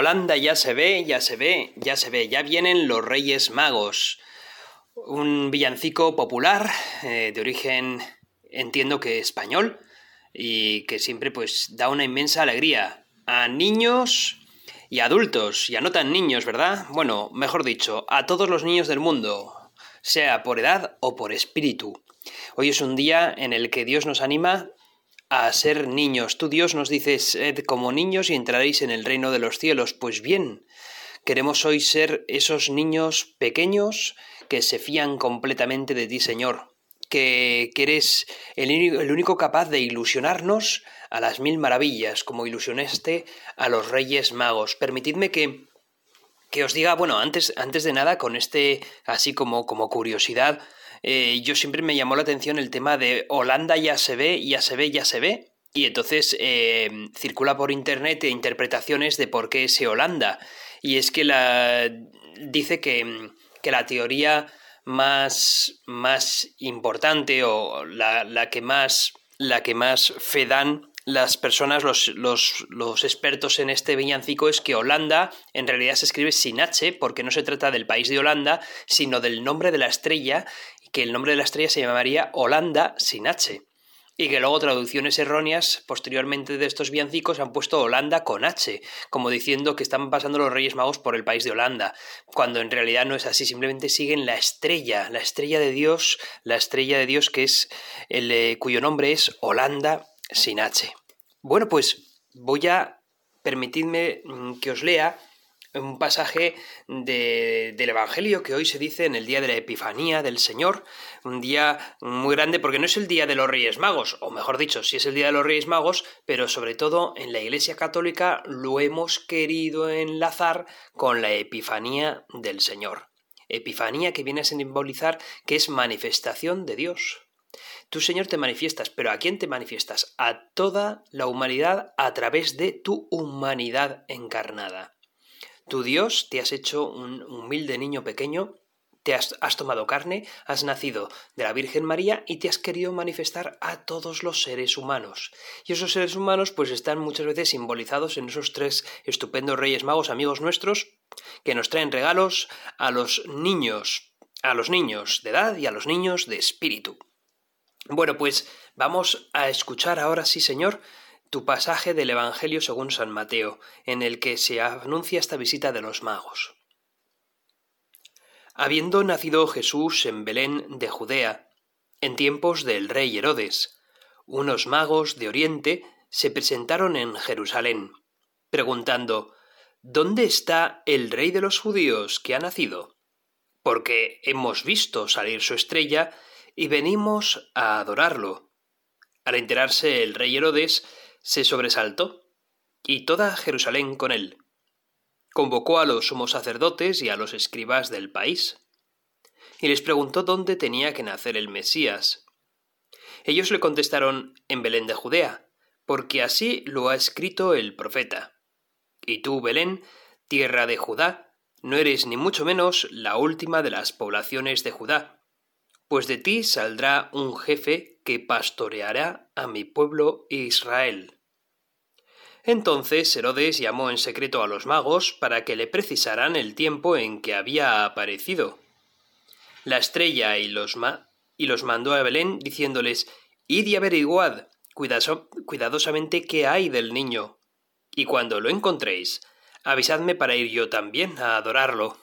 Holanda ya se ve, ya se ve, ya se ve, ya vienen los Reyes Magos. Un villancico popular eh, de origen, entiendo que español, y que siempre pues da una inmensa alegría a niños y adultos, y a no tan niños, ¿verdad? Bueno, mejor dicho, a todos los niños del mundo, sea por edad o por espíritu. Hoy es un día en el que Dios nos anima a ser niños. Tú Dios nos dices, sed como niños y entraréis en el reino de los cielos. Pues bien, queremos hoy ser esos niños pequeños que se fían completamente de ti, Señor, que, eres el, el único capaz de ilusionarnos a las mil maravillas, como ilusionaste a los reyes magos. Permitidme que, que os diga, bueno, antes, antes de nada, con este, así como, como curiosidad, eh, yo siempre me llamó la atención el tema de Holanda ya se ve, ya se ve, ya se ve. Y entonces eh, circula por internet interpretaciones de por qué ese Holanda. Y es que la, dice que, que la teoría más, más importante o la, la, que más, la que más fe dan las personas, los, los, los, expertos en este villancico es que Holanda en realidad se escribe sin H porque no se trata del país de Holanda, sino del nombre de la estrella que el nombre de la estrella se llamaría Holanda sin H. Y que luego traducciones erróneas posteriormente de estos villancicos han puesto Holanda con H, como diciendo que están pasando los Reyes Magos por el país de Holanda, cuando en realidad no es así, simplemente siguen la estrella, la estrella de Dios, la estrella de Dios que es el eh, cuyo nombre es Holanda sin H. Bueno, pues voy a permitidme mm, que os lea un pasaje del Evangelio que hoy se dice en el día de la Epifanía del Señor, un día muy grande porque no es el día de los Reyes Magos, o mejor dicho, sí es el día de los Reyes Magos, pero sobre todo en la Iglesia Católica lo hemos querido enlazar con la Epifanía del Señor. Epifanía que viene a simbolizar que es manifestación de Dios. Tú, Señor, te manifiestas, pero ¿a quién te manifiestas? A toda la humanidad a través de tu humanidad encarnada. Tu Dios te has hecho un humilde niño pequeño, te has, tomado carne, has nacido de la Virgen María y te has querido manifestar a todos los seres humanos. Y esos seres humanos pues están muchas veces simbolizados en esos tres estupendos reyes magos amigos nuestros que nos traen regalos a los niños, a los niños de edad y a los niños de espíritu. Bueno, pues vamos a escuchar ahora sí, Señor, tu pasaje del Evangelio según San Mateo, en el que se anuncia esta visita de los magos. Habiendo nacido Jesús en Belén de Judea, en tiempos del rey Herodes, unos magos de Oriente se presentaron en Jerusalén, preguntando ¿Dónde está el rey de los judíos que ha nacido? Porque hemos visto salir su estrella y venimos a adorarlo. Al enterarse el rey Herodes, se sobresaltó, y toda Jerusalén con él. Convocó a los sumos sacerdotes y a los escribas del país, y les preguntó dónde tenía que nacer el Mesías. Ellos le contestaron en Belén de Judea, porque así lo ha escrito el profeta. Y tú, Belén, tierra de Judá, no eres ni mucho menos la última de las poblaciones de Judá, pues de ti saldrá un jefe que pastoreará a mi pueblo Israel. Entonces Herodes llamó en secreto a los magos para que le precisaran el tiempo en que había aparecido. La estrella y los, y los mandó a Belén diciéndoles Id y averiguad cuidadosamente qué hay del niño. y cuando lo encontréis, avisadme para ir yo también a adorarlo.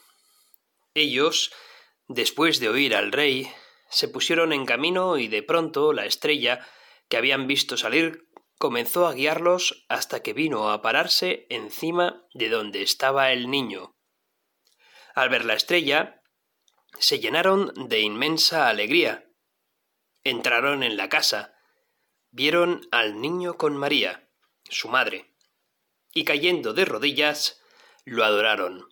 Ellos, después de oír al rey, se pusieron en camino y de pronto la estrella que habían visto salir comenzó a guiarlos hasta que vino a pararse encima de donde estaba el niño. Al ver la estrella, se llenaron de inmensa alegría. Entraron en la casa, vieron al niño con María, su madre, y cayendo de rodillas, lo adoraron.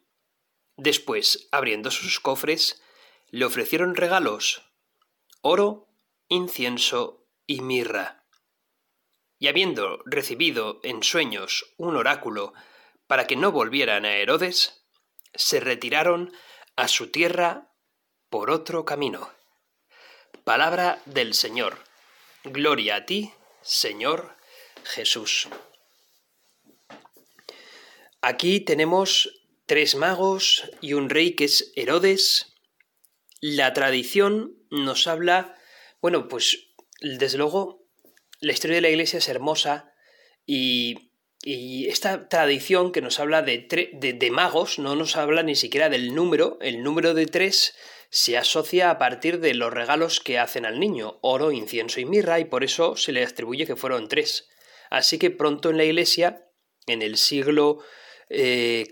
Después, abriendo sus cofres, le ofrecieron regalos, oro, incienso y mirra. Y habiendo recibido en sueños un oráculo para que no volvieran a Herodes, se retiraron a su tierra por otro camino. Palabra del Señor. Gloria a ti, Señor Jesús. Aquí tenemos tres magos y un rey que es Herodes. La tradición nos habla, bueno, pues desde luego la historia de la Iglesia es hermosa y, esta tradición que nos habla de, de, magos no nos habla ni siquiera del número. El número de tres se asocia a partir de los regalos que hacen al niño, oro, incienso y mirra, y por eso se le atribuye que fueron tres. Así que pronto en la Iglesia, en el siglo V, eh,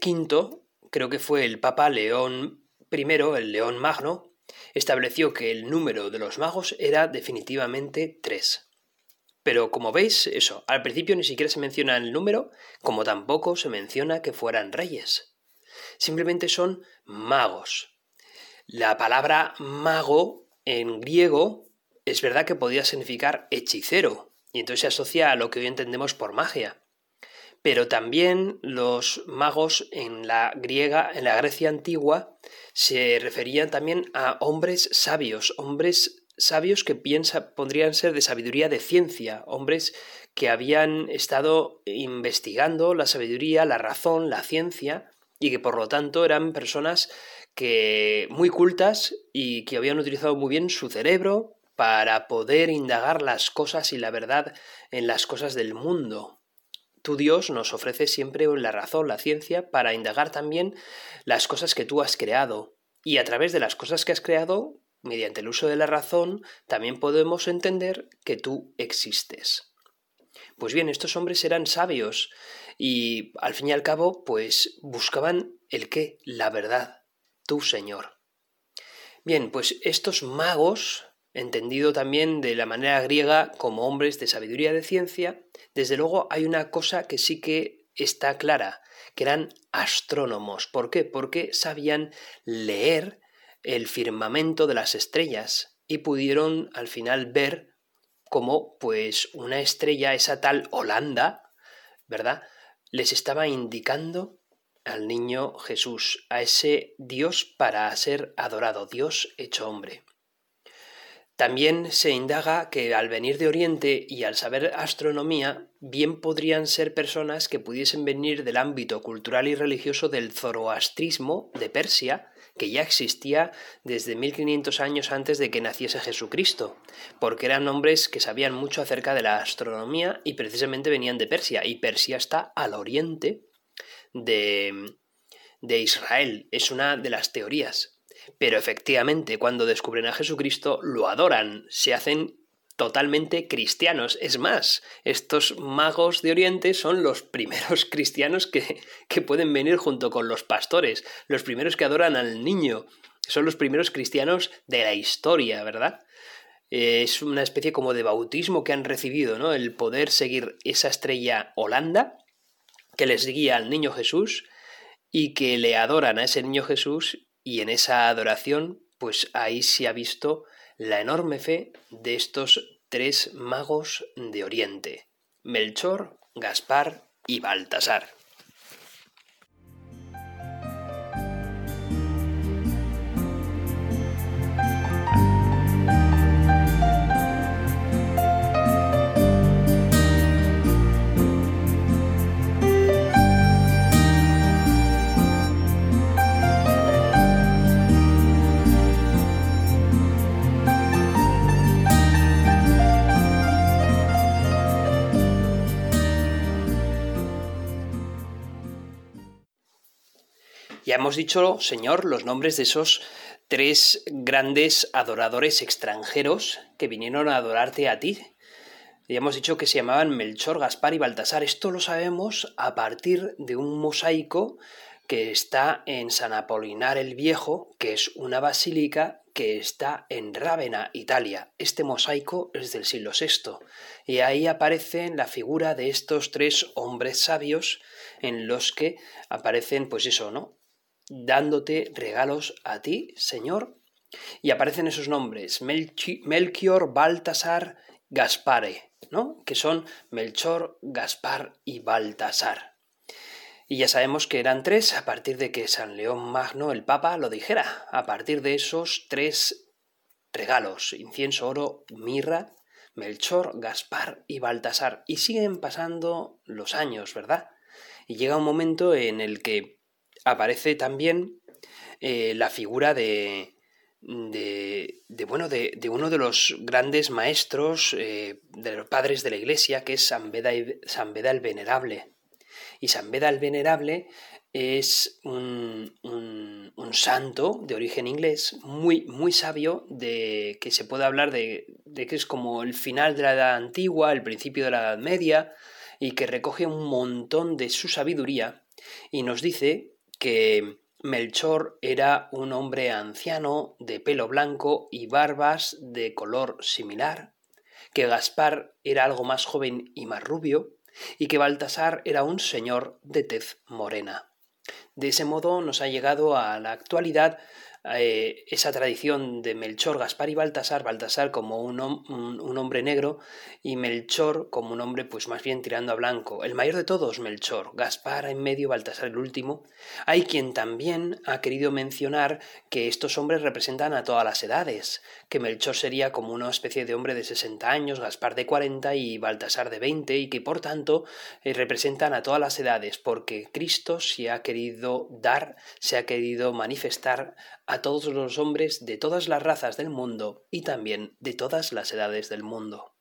creo que fue el Papa León I, el León Magno, estableció que el número de los magos era definitivamente tres. Pero como veis, eso, al principio ni siquiera se menciona el número, como tampoco se menciona que fueran reyes. Simplemente son magos. La palabra mago en griego es verdad que podía significar hechicero, y entonces se asocia a lo que hoy entendemos por magia. Pero también los magos en la griega, en la Grecia antigua, se referían también a hombres sabios, hombres sabios que piensa, podrían ser de sabiduría de ciencia, hombres que habían estado investigando la sabiduría, la razón, la ciencia, y que por lo tanto eran personas que muy cultas y que habían utilizado muy bien su cerebro para poder indagar las cosas y la verdad en las cosas del mundo. Tu Dios nos ofrece siempre la razón, la ciencia, para indagar también las cosas que tú has creado. Y a través de las cosas que has creado, mediante el uso de la razón, también podemos entender que tú existes. Pues bien, estos hombres eran sabios y al fin y al cabo, pues buscaban el qué, la verdad, tu Señor. Bien, pues estos magos, entendido también de la manera griega como hombres de sabiduría de ciencia, desde luego hay una cosa que sí que está clara, que eran astrónomos. ¿Por qué? Porque sabían leer el firmamento de las estrellas y pudieron al final ver cómo pues una estrella, esa tal Holanda, ¿verdad? Les estaba indicando al niño Jesús, a ese Dios para ser adorado, Dios hecho hombre. También se indaga que al venir de Oriente y al saber astronomía, bien podrían ser personas que pudiesen venir del ámbito cultural y religioso del zoroastrismo de Persia, que ya existía desde 1500 años antes de que naciese Jesucristo, porque eran hombres que sabían mucho acerca de la astronomía y precisamente venían de Persia, y Persia está al oriente de, de Israel, es una de las teorías. Pero efectivamente, cuando descubren a Jesucristo, lo adoran, se hacen totalmente cristianos. Es más, estos magos de Oriente son los primeros cristianos que, que, pueden venir junto con los pastores, los primeros que adoran al niño. Son los primeros cristianos de la historia, ¿verdad? Es una especie como de bautismo que han recibido, ¿no? El poder seguir esa estrella Holanda que les guía al niño Jesús y que le adoran a ese niño Jesús y en esa adoración, pues ahí se ha visto la enorme fe de estos tres magos de Oriente, Melchor, Gaspar y Baltasar. Ya hemos dicho, Señor, los nombres de esos tres grandes adoradores extranjeros que vinieron a adorarte a ti. Ya hemos dicho que se llamaban Melchor, Gaspar y Baltasar. Esto lo sabemos a partir de un mosaico que está en San Apolinar el Viejo, que es una basílica que está en Rávena, Italia. Este mosaico es del siglo VI y ahí aparece la figura de estos tres hombres sabios en los que aparecen, pues eso, ¿no? Dándote regalos a ti, Señor. Y aparecen esos nombres, Melchior, Baltasar, Gaspare, ¿no? Que son Melchor, Gaspar y Baltasar. Y ya sabemos que eran tres a partir de que San León Magno, el Papa, lo dijera. A partir de esos tres regalos, incienso, oro, mirra, Melchor, Gaspar y Baltasar. Y siguen pasando los años, ¿verdad? Y llega un momento en el que aparece también eh, la figura de, de, bueno, de, uno de los grandes maestros eh, de los padres de la Iglesia, que es San Beda, San Beda el Venerable. Y San Beda el Venerable es un, santo de origen inglés, muy, muy sabio, de que se puede hablar de, de, que es como el final de la Edad Antigua, el principio de la Edad Media, y que recoge un montón de su sabiduría y nos dice que Melchor era un hombre anciano de pelo blanco y barbas de color similar, que Gaspar era algo más joven y más rubio, y que Baltasar era un señor de tez morena. De ese modo nos ha llegado a la actualidad eh, esa tradición de Melchor, Gaspar y Baltasar, Baltasar como un, hombre negro y Melchor como un hombre pues más bien tirando a blanco. El mayor de todos, Melchor, Gaspar en medio, Baltasar el último. Hay quien también ha querido mencionar que estos hombres representan a todas las edades, que Melchor sería como una especie de hombre de 60 años, Gaspar de 40 y Baltasar de 20 y que por tanto eh, representan a todas las edades porque Cristo se ha querido dar, se ha querido manifestar a todos los hombres de todas las razas del mundo y también de todas las edades del mundo.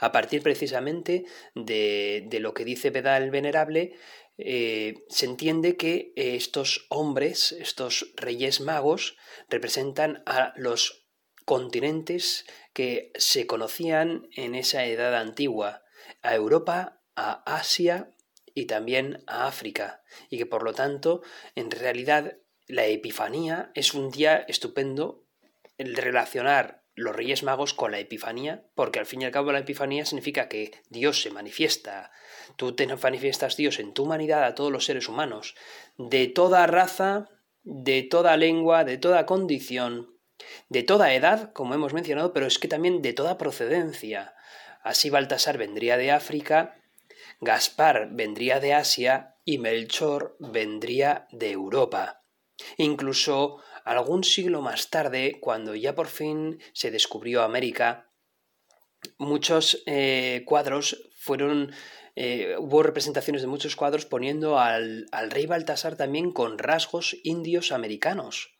A partir precisamente de, lo que dice Beda el Venerable, eh, se entiende que estos hombres, estos reyes magos, representan a los continentes que se conocían en esa edad antigua, a Europa, a Asia y también a África, y que por lo tanto en realidad la Epifanía es un día estupendo el relacionar los Reyes Magos con la Epifanía, porque al fin y al cabo la Epifanía significa que Dios se manifiesta, tú te manifiestas Dios en tu humanidad a todos los seres humanos, de toda raza, de toda lengua, de toda condición, de toda edad, como hemos mencionado, pero es que también de toda procedencia. Así Baltasar vendría de África, Gaspar vendría de Asia y Melchor vendría de Europa. Incluso algún siglo más tarde, cuando ya por fin se descubrió América, muchos eh, cuadros fueron eh, hubo representaciones de muchos cuadros poniendo al, al, rey Baltasar también con rasgos indios americanos,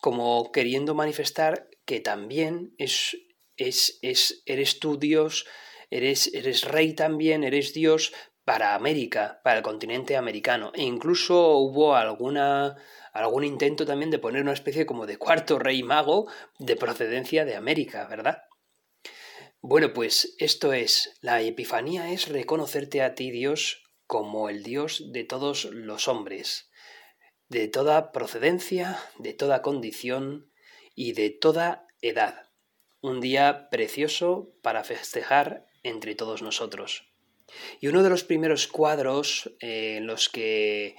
como queriendo manifestar que también es, es, es eres tú Dios, eres, eres rey también, eres Dios para América, para el continente americano. E incluso hubo alguna, algún intento también de poner una especie como de cuarto rey mago de procedencia de América, ¿verdad? Bueno, pues esto es, la Epifanía es reconocerte a ti, Dios, como el Dios de todos los hombres, de toda procedencia, de toda condición y de toda edad. Un día precioso para festejar entre todos nosotros. Y uno de los primeros cuadros eh, en los que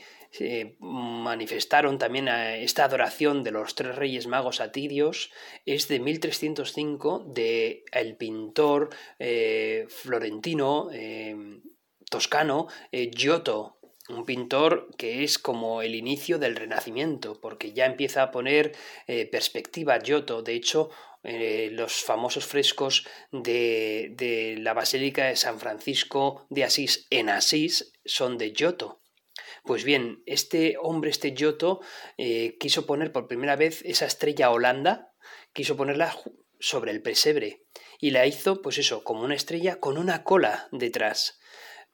manifestaron también esta adoración de los tres reyes magos a Tidios es de 1305 de el pintor eh, florentino eh, toscano eh, Giotto un pintor que es como el inicio del Renacimiento, porque ya empieza a poner perspectiva Giotto. De hecho, los famosos frescos de, de, la Basílica de San Francisco de Asís en Asís son de Giotto. Pues bien, este hombre, este Giotto, eh, quiso poner por primera vez esa estrella Holanda, quiso ponerla sobre el pesebre y la hizo, pues eso, como una estrella con una cola detrás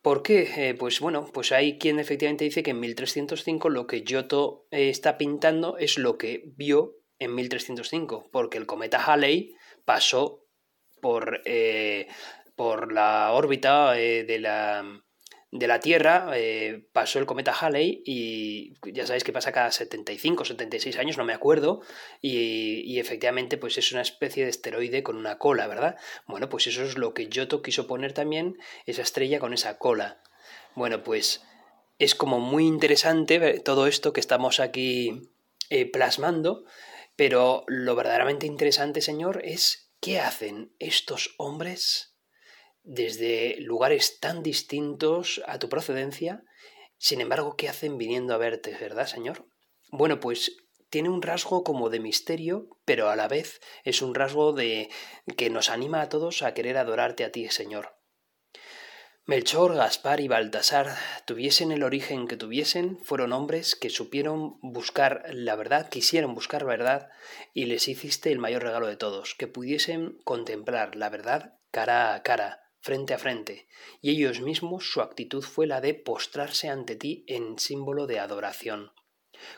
¿Por qué? Eh, pues bueno, pues hay quien efectivamente dice que en 1305 lo que Giotto eh, está pintando es lo que vio en 1305, porque el cometa Halley pasó por, eh, por la órbita de la de la Tierra eh, pasó el cometa Halley y ya sabéis que pasa cada 75 76 años, no me acuerdo, y, efectivamente pues es una especie de esteroide con una cola, ¿verdad? Bueno, pues eso es lo que Giotto quiso poner también, esa estrella con esa cola. Bueno, pues es como muy interesante todo esto que estamos aquí eh, plasmando, pero lo verdaderamente interesante, señor, es qué hacen estos hombres desde lugares tan distintos a tu procedencia, sin embargo, ¿qué hacen viniendo a verte, verdad, Señor? Bueno, pues tiene un rasgo como de misterio, pero a la vez es un rasgo de que nos anima a todos a querer adorarte a ti, Señor. Melchor, Gaspar y Baltasar, tuviesen el origen que tuviesen, fueron hombres que supieron buscar la verdad, quisieron buscar verdad, y les hiciste el mayor regalo de todos, que pudiesen contemplar la verdad cara a cara, frente a frente, y ellos mismos su actitud fue la de postrarse ante ti en símbolo de adoración.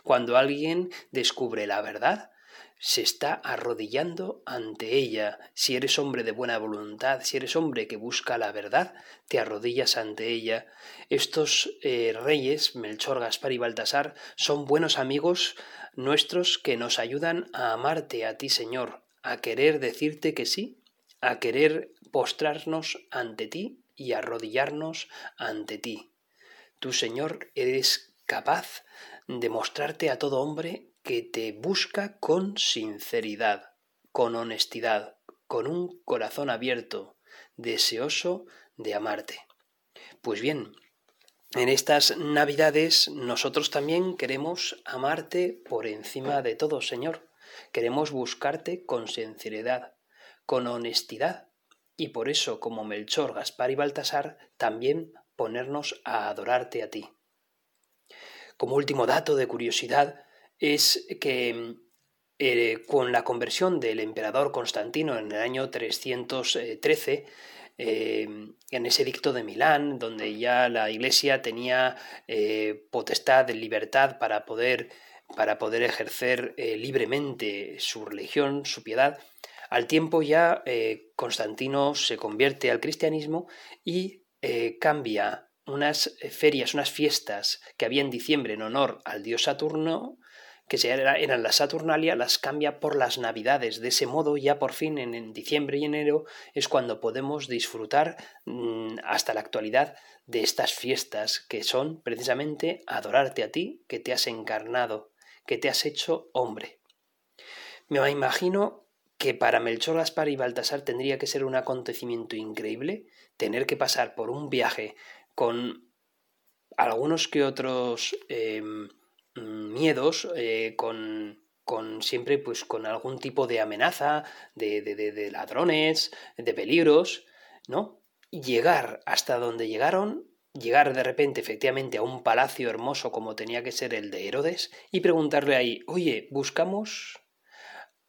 Cuando alguien descubre la verdad, se está arrodillando ante ella. Si eres hombre de buena voluntad, si eres hombre que busca la verdad, te arrodillas ante ella. Estos eh, reyes, Melchor, Gaspar y Baltasar, son buenos amigos nuestros que nos ayudan a amarte a ti, Señor, a querer decirte que sí a querer postrarnos ante ti y arrodillarnos ante ti. Tú, Señor, eres capaz de mostrarte a todo hombre que te busca con sinceridad, con honestidad, con un corazón abierto, deseoso de amarte. Pues bien, en estas Navidades nosotros también queremos amarte por encima de todo, Señor. Queremos buscarte con sinceridad, con honestidad, y por eso, como Melchor, Gaspar y Baltasar, también ponernos a adorarte a ti. Como último dato de curiosidad, es que eh, con la conversión del emperador Constantino en el año 313, eh, en ese dicto de Milán, donde ya la Iglesia tenía eh, potestad libertad para poder, para poder ejercer libremente su religión, su piedad, al tiempo ya eh, Constantino se convierte al cristianismo y eh, cambia unas ferias, unas fiestas que había en diciembre en honor al dios Saturno, que eran las Saturnalia, las cambia por las Navidades. De ese modo, ya por fin en, diciembre y enero es cuando podemos disfrutar mm, hasta la actualidad de estas fiestas que son precisamente adorarte a ti, que te has encarnado, que te has hecho hombre. Me imagino que para Melchor, Gaspar y Baltasar tendría que ser un acontecimiento increíble tener que pasar por un viaje con algunos que otros em, miedos, eh, con, con, siempre pues con algún tipo de amenaza, de, de, de, ladrones, de peligros, ¿no? Llegar hasta donde llegaron llegar de repente efectivamente a un palacio hermoso como tenía que ser el de Herodes y preguntarle ahí, oye, buscamos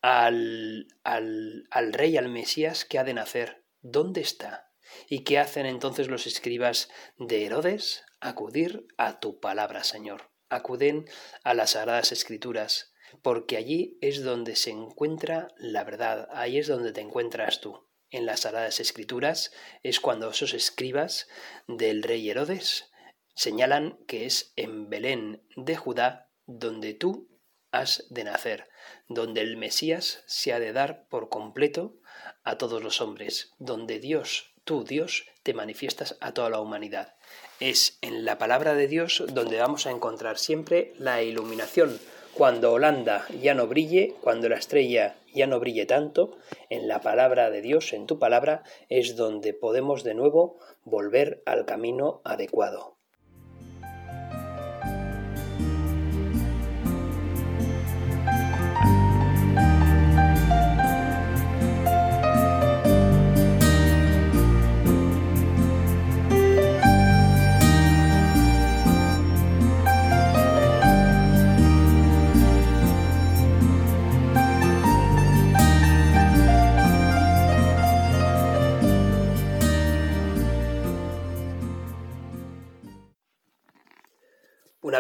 al, al, al rey, al Mesías que ha de nacer. ¿Dónde está? ¿Y qué hacen entonces los escribas de Herodes? Acudir a tu palabra, Señor. Acuden a las sagradas escrituras, porque allí es donde se encuentra la verdad, ahí es donde te encuentras tú. En las sagradas escrituras es cuando esos escribas del rey Herodes señalan que es en Belén de Judá donde tú has de nacer, donde el Mesías se ha de dar por completo a todos los hombres, donde Dios, tú Dios, te manifiestas a toda la humanidad. Es en la palabra de Dios donde vamos a encontrar siempre la iluminación. Cuando Holanda ya no brille, cuando la estrella ya no brille tanto, en la palabra de Dios, en tu palabra, es donde podemos de nuevo volver al camino adecuado.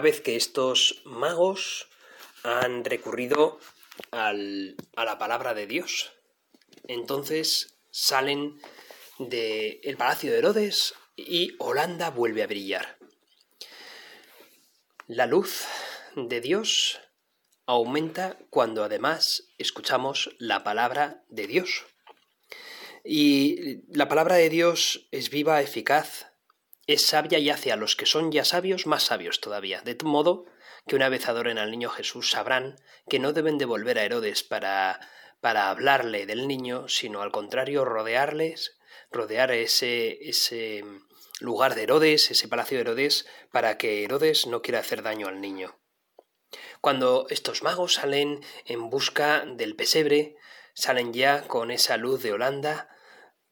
Vez que estos magos han recurrido a la palabra de Dios, entonces salen del palacio de Herodes y Holanda vuelve a brillar. La luz de Dios aumenta cuando además escuchamos la palabra de Dios. Y la palabra de Dios es viva, eficaz, es sabia y hace a los que son ya sabios más sabios todavía, de modo que una vez adoren al niño Jesús sabrán que no deben de volver a Herodes para, para hablarle del niño, sino al contrario rodearles, rodear ese, ese lugar de Herodes, ese palacio de Herodes, para que Herodes no quiera hacer daño al niño. Cuando estos magos salen en busca del pesebre, salen ya con esa luz de Holanda,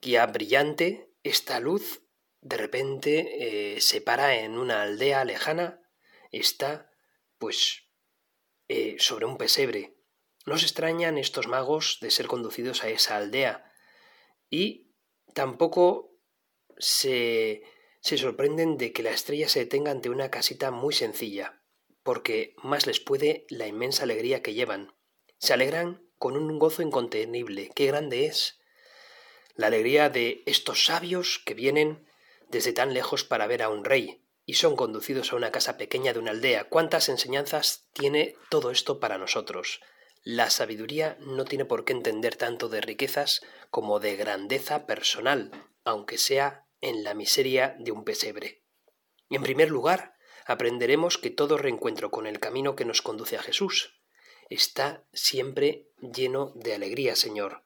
ya brillante, esta luz de repente eh, se para en una aldea lejana, está pues eh, sobre un pesebre. No se extrañan estos magos de ser conducidos a esa aldea y tampoco se, se sorprenden de que la estrella se detenga ante una casita muy sencilla, porque más les puede la inmensa alegría que llevan. Se alegran con un gozo incontenible. ¡Qué grande es! La alegría de estos sabios que vienen desde tan lejos para ver a un rey, y son conducidos a una casa pequeña de una aldea. ¿Cuántas enseñanzas tiene todo esto para nosotros? La sabiduría no tiene por qué entender tanto de riquezas como de grandeza personal, aunque sea en la miseria de un pesebre. En primer lugar, aprenderemos que todo reencuentro con el camino que nos conduce a Jesús está siempre lleno de alegría, Señor.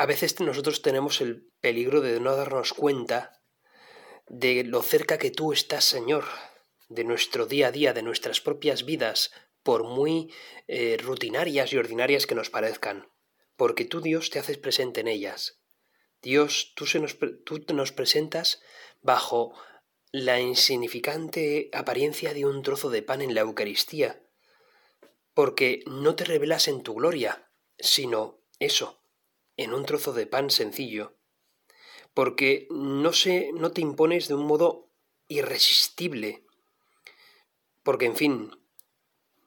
A veces nosotros tenemos el peligro de no darnos cuenta de lo cerca que tú estás, Señor, de nuestro día a día, de nuestras propias vidas, por muy eh, rutinarias y ordinarias que nos parezcan, porque tú, Dios, te haces presente en ellas. Dios, tú, se nos, tú nos presentas bajo la insignificante apariencia de un trozo de pan en la Eucaristía, porque no te revelas en tu gloria, sino eso, en un trozo de pan sencillo, porque no, se, no te impones de un modo irresistible, porque en fin,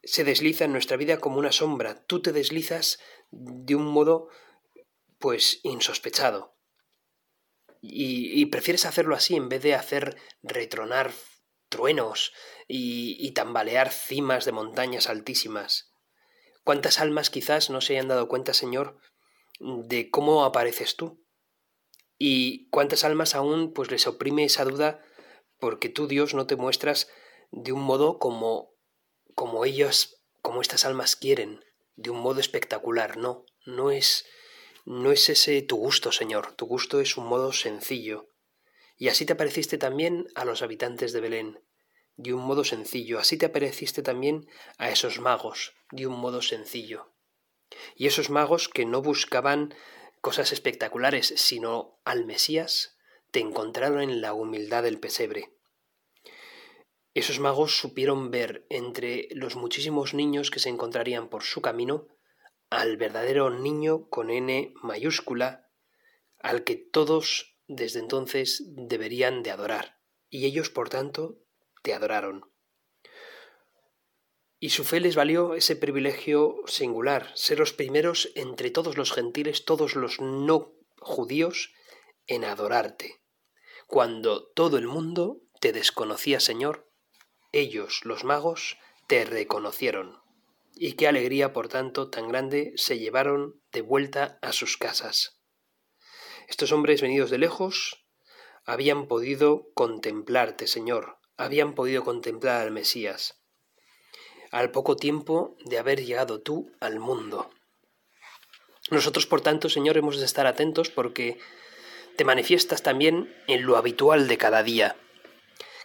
se desliza en nuestra vida como una sombra, tú te deslizas de un modo pues insospechado. Y, prefieres hacerlo así en vez de hacer retronar truenos y, y tambalear cimas de montañas altísimas. ¿Cuántas almas quizás no se hayan dado cuenta, Señor, de cómo apareces tú. Y cuántas almas aún pues les oprime esa duda porque tú Dios no te muestras de un modo como como ellos, como estas almas quieren, de un modo espectacular, no, no es no es ese tu gusto, Señor, tu gusto es un modo sencillo. Y así te apareciste también a los habitantes de Belén, de un modo sencillo, así te apareciste también a esos magos, de un modo sencillo. Y esos magos que no buscaban cosas espectaculares, sino al Mesías, te encontraron en la humildad del pesebre. Esos magos supieron ver entre los muchísimos niños que se encontrarían por su camino al verdadero niño con N mayúscula, al que todos desde entonces deberían de adorar, y ellos por tanto te adoraron y su fe les valió ese privilegio singular, ser los primeros entre todos los gentiles, todos los no judíos, en adorarte. Cuando todo el mundo te desconocía, Señor, ellos, los magos, te reconocieron. Y qué alegría, por tanto, tan grande se llevaron de vuelta a sus casas. Estos hombres venidos de lejos habían podido contemplarte, Señor, habían podido contemplar al Mesías, al poco tiempo de haber llegado tú al mundo. Nosotros, por tanto, Señor, hemos de estar atentos porque te manifiestas también en lo habitual de cada día.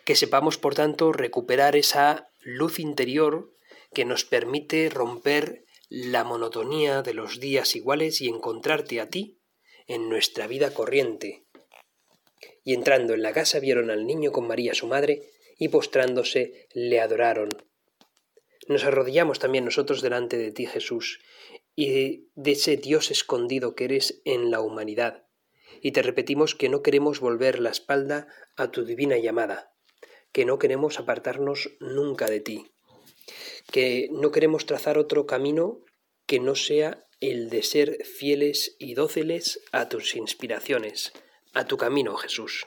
Que sepamos, por tanto, recuperar esa luz interior que nos permite romper la monotonía de los días iguales y encontrarte a ti en nuestra vida corriente. Y entrando en la casa vieron al niño con María su madre, y postrándose le adoraron. Nos arrodillamos también nosotros delante de ti, Jesús, y de ese Dios escondido que eres en la humanidad, y te repetimos que no queremos volver la espalda a tu divina llamada. que no queremos apartarnos nunca de ti, que no queremos trazar otro camino que no sea el de ser fieles y dóciles a tus inspiraciones, a tu camino, Jesús.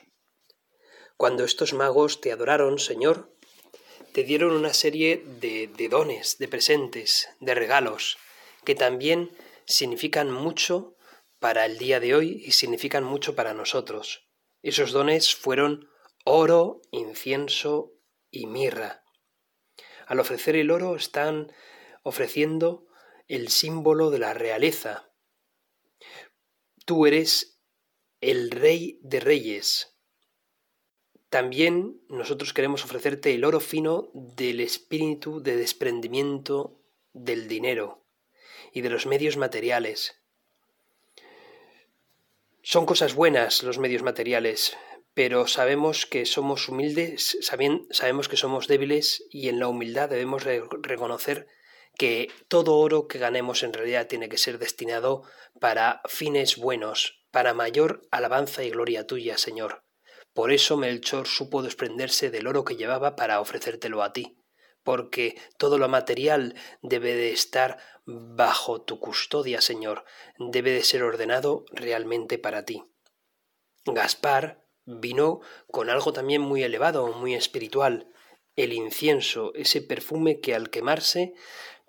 Cuando estos magos te adoraron, Señor, te dieron una serie de, dones, de presentes, de regalos, que también significan mucho para el día de hoy y significan mucho para nosotros. Esos dones fueron oro, incienso y mirra. Al ofrecer el oro están ofreciendo el símbolo de la realeza. Tú eres el rey de reyes. También nosotros queremos ofrecerte el oro fino del espíritu de desprendimiento del dinero y de los medios materiales. Son cosas buenas los medios materiales, pero sabemos que somos humildes, sabemos que somos débiles y en la humildad debemos reconocer que todo oro que ganemos en realidad tiene que ser destinado para fines buenos, para mayor alabanza y gloria tuya, Señor. Por eso Melchor supo desprenderse del oro que llevaba para ofrecértelo a ti, porque todo lo material debe de estar bajo tu custodia, Señor, debe de ser ordenado realmente para ti. Gaspar vino con algo también muy elevado, muy espiritual, el incienso, ese perfume que al quemarse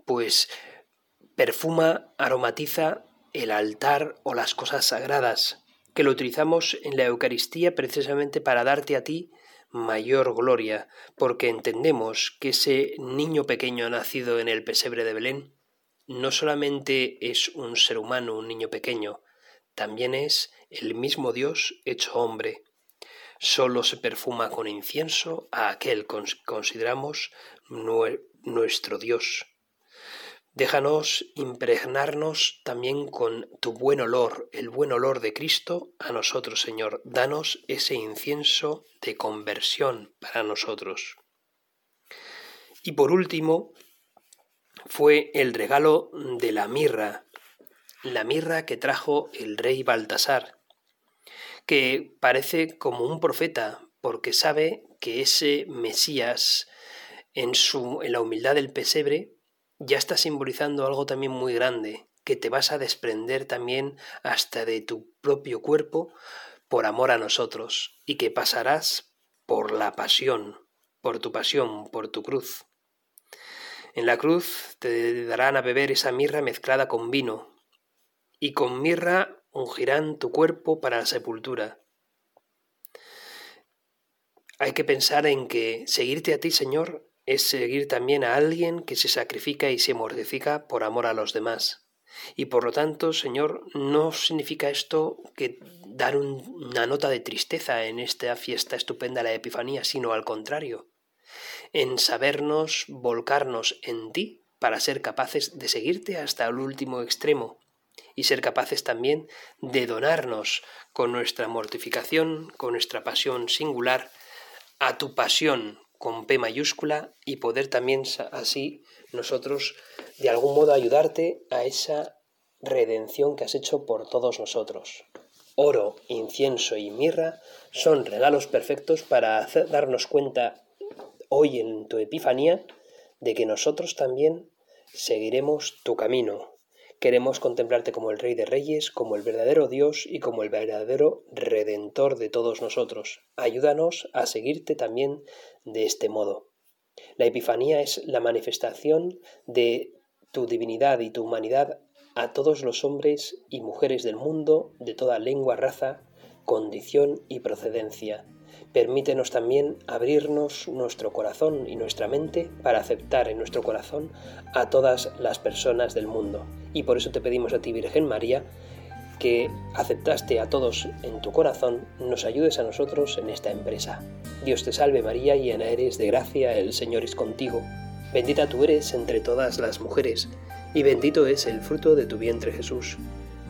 pues perfuma, aromatiza el altar o las cosas sagradas, que lo utilizamos en la Eucaristía precisamente para darte a ti mayor gloria, porque entendemos que ese niño pequeño nacido en el pesebre de Belén no solamente es un ser humano, un niño pequeño, también es el mismo Dios hecho hombre. Solo se perfuma con incienso a aquel que consideramos nuestro Dios. Déjanos impregnarnos también con tu buen olor, el buen olor de Cristo a nosotros, Señor. Danos ese incienso de conversión para nosotros. Y por último, fue el regalo de la mirra, la mirra que trajo el rey Baltasar, que parece como un profeta, porque sabe que ese Mesías, en, su, en la humildad del pesebre, ya está simbolizando algo también muy grande, que te vas a desprender también hasta de tu propio cuerpo por amor a nosotros, y que pasarás por la pasión, por tu pasión, por tu cruz. En la cruz te darán a beber esa mirra mezclada con vino, y con mirra ungirán tu cuerpo para la sepultura. Hay que pensar en que seguirte a ti, Señor, es seguir también a alguien que se sacrifica y se mortifica por amor a los demás. Y por lo tanto, Señor, no significa esto que dar una nota de tristeza en esta fiesta estupenda la Epifanía, sino al contrario, en sabernos volcarnos en ti para ser capaces de seguirte hasta el último extremo y ser capaces también de donarnos con nuestra mortificación, con nuestra pasión singular, a tu pasión con P mayúscula y poder también así nosotros de algún modo ayudarte a esa redención que has hecho por todos nosotros. Oro, incienso y mirra son regalos perfectos para darnos cuenta hoy en tu Epifanía de que nosotros también seguiremos tu camino, Queremos contemplarte como el Rey de Reyes, como el verdadero Dios y como el verdadero Redentor de todos nosotros. Ayúdanos a seguirte también de este modo. La Epifanía es la manifestación de tu divinidad y tu humanidad a todos los hombres y mujeres del mundo, de toda lengua, raza, condición y procedencia. Permítenos también abrirnos nuestro corazón y nuestra mente para aceptar en nuestro corazón a todas las personas del mundo. Y por eso te pedimos a ti, Virgen María, que aceptaste a todos en tu corazón, nos ayudes a nosotros en esta empresa. Dios te salve María, llena eres de gracia, el Señor es contigo. Bendita tú eres entre todas las mujeres, y bendito es el fruto de tu vientre Jesús.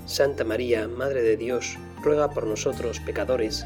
Santa María, Madre de Dios, ruega por nosotros pecadores,